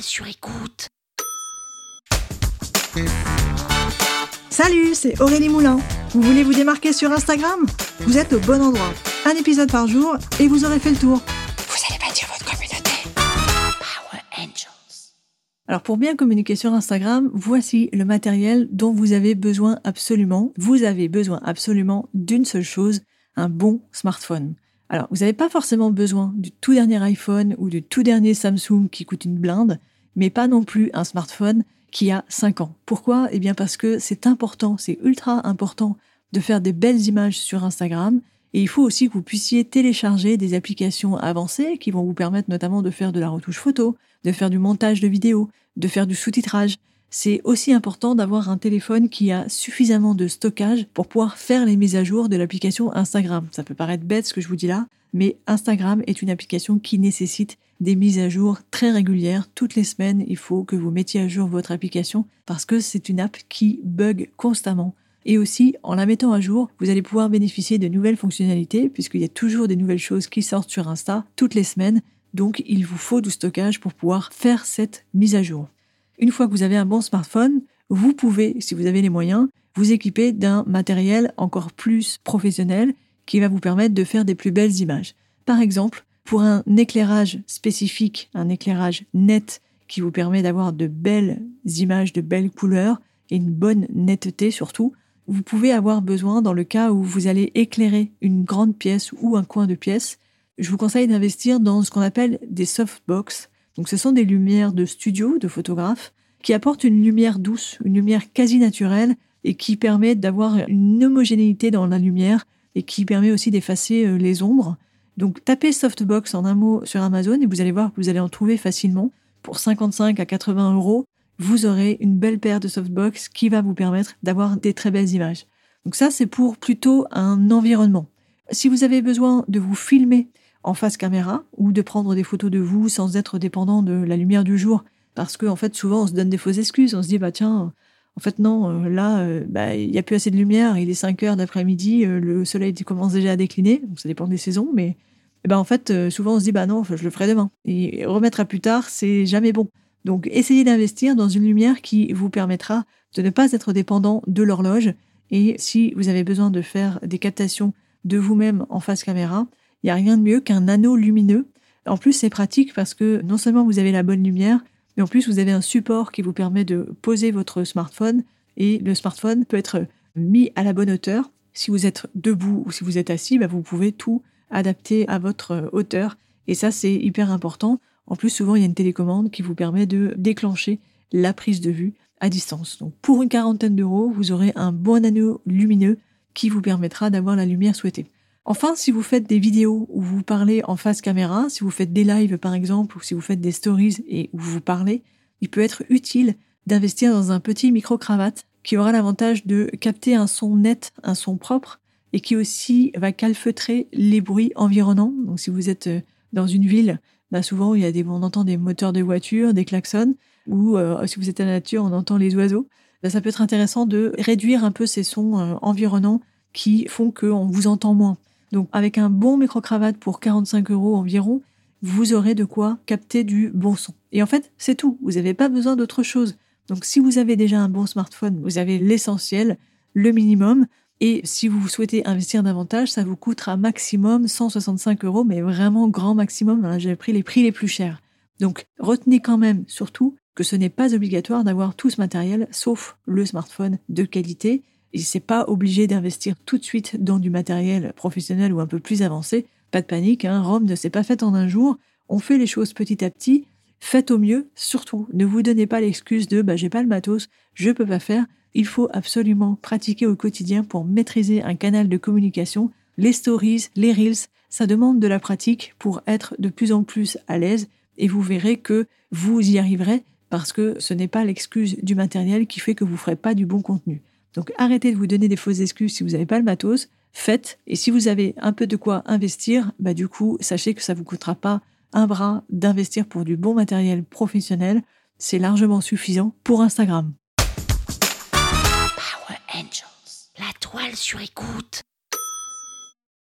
Sur écoute. Salut, c'est Aurélie Moulin. Vous voulez vous démarquer sur Instagram? Vous êtes au bon endroit. Un épisode par jour et vous aurez fait le tour. Vous allez bâtir votre communauté. Power Angels. Alors pour bien communiquer sur Instagram, voici le matériel dont vous avez besoin absolument. Vous avez besoin absolument d'une seule chose, un bon smartphone. Alors, vous n'avez pas forcément besoin du tout dernier iPhone ou du tout dernier Samsung qui coûte une blinde, mais pas non plus un smartphone qui a 5 ans. Pourquoi? Eh bien parce que c'est important, c'est ultra important de faire des belles images sur Instagram. Et il faut aussi que vous puissiez télécharger des applications avancées qui vont vous permettre notamment de faire de la retouche photo, de faire du montage de vidéos, de faire du sous-titrage c'est aussi important d'avoir un téléphone qui a suffisamment de stockage pour pouvoir faire les mises à jour de l'application Instagram. Ça peut paraître bête ce que je vous dis là, mais Instagram est une application qui nécessite des mises à jour très régulières. Toutes les semaines, il faut que vous mettiez à jour votre application parce que c'est une app qui bug constamment. Et aussi, en la mettant à jour, vous allez pouvoir bénéficier de nouvelles fonctionnalités puisqu'il y a toujours des nouvelles choses qui sortent sur Insta toutes les semaines. Donc, il vous faut du stockage pour pouvoir faire cette mise à jour. Une fois que vous avez un bon smartphone, vous pouvez, si vous avez les moyens, vous équiper d'un matériel encore plus professionnel qui va vous permettre de faire des plus belles images. Par exemple, pour un éclairage spécifique, un éclairage net qui vous permet d'avoir de belles images, de belles couleurs et une bonne netteté surtout, vous pouvez avoir besoin dans le cas où vous allez éclairer une grande pièce ou un coin de pièce. Je vous conseille d'investir dans ce qu'on appelle des softbox. Donc ce sont des lumières de studio, de photographes, qui apportent une lumière douce, une lumière quasi naturelle, et qui permet d'avoir une homogénéité dans la lumière, et qui permet aussi d'effacer euh, les ombres. Donc tapez softbox en un mot sur Amazon et vous allez voir que vous allez en trouver facilement. Pour 55 à 80 euros, vous aurez une belle paire de softbox qui va vous permettre d'avoir des très belles images. Donc ça, c'est pour plutôt un environnement. Si vous avez besoin de vous filmer en face caméra ou de prendre des photos de vous sans être dépendant de la lumière du jour. Parce qu'en en fait, souvent, on se donne des fausses excuses. On se dit, bah tiens, en fait, non, euh, là, euh, bah, il n'y a plus assez de lumière. Il est 5 heures d'après-midi, euh, le soleil commence déjà à décliner. Donc, ça dépend des saisons. Mais eh ben, en fait, souvent, on se dit, bah non, je le ferai demain. Et remettre à plus tard, c'est jamais bon. Donc, essayez d'investir dans une lumière qui vous permettra de ne pas être dépendant de l'horloge. Et si vous avez besoin de faire des captations de vous-même en face caméra, il n'y a rien de mieux qu'un anneau lumineux. En plus, c'est pratique parce que non seulement vous avez la bonne lumière, mais en plus, vous avez un support qui vous permet de poser votre smartphone et le smartphone peut être mis à la bonne hauteur. Si vous êtes debout ou si vous êtes assis, bah, vous pouvez tout adapter à votre hauteur. Et ça, c'est hyper important. En plus, souvent, il y a une télécommande qui vous permet de déclencher la prise de vue à distance. Donc, pour une quarantaine d'euros, vous aurez un bon anneau lumineux qui vous permettra d'avoir la lumière souhaitée. Enfin, si vous faites des vidéos où vous parlez en face caméra, si vous faites des lives par exemple, ou si vous faites des stories et où vous parlez, il peut être utile d'investir dans un petit micro-cravate qui aura l'avantage de capter un son net, un son propre, et qui aussi va calfeutrer les bruits environnants. Donc si vous êtes euh, dans une ville, bah souvent il y a des, on entend des moteurs de voiture, des klaxons, ou euh, si vous êtes à la nature, on entend les oiseaux. Bah, ça peut être intéressant de réduire un peu ces sons euh, environnants qui font qu'on vous entend moins. Donc avec un bon micro-cravate pour 45 euros environ, vous aurez de quoi capter du bon son. Et en fait, c'est tout. Vous n'avez pas besoin d'autre chose. Donc si vous avez déjà un bon smartphone, vous avez l'essentiel, le minimum. Et si vous souhaitez investir davantage, ça vous coûtera maximum 165 euros, mais vraiment grand maximum. J'ai pris les prix les plus chers. Donc retenez quand même surtout que ce n'est pas obligatoire d'avoir tout ce matériel, sauf le smartphone de qualité et c'est pas obligé d'investir tout de suite dans du matériel professionnel ou un peu plus avancé. Pas de panique, hein, Rome ne s'est pas faite en un jour. On fait les choses petit à petit. Faites au mieux, surtout. Ne vous donnez pas l'excuse de bah, j'ai pas le matos, je peux pas faire. Il faut absolument pratiquer au quotidien pour maîtriser un canal de communication. Les stories, les reels, ça demande de la pratique pour être de plus en plus à l'aise. et vous verrez que vous y arriverez parce que ce n'est pas l'excuse du matériel qui fait que vous ne ferez pas du bon contenu. Donc arrêtez de vous donner des fausses excuses si vous n'avez pas le matos, faites. Et si vous avez un peu de quoi investir, bah du coup, sachez que ça ne vous coûtera pas un bras d'investir pour du bon matériel professionnel. C'est largement suffisant pour Instagram. Power Angels, la toile sur écoute.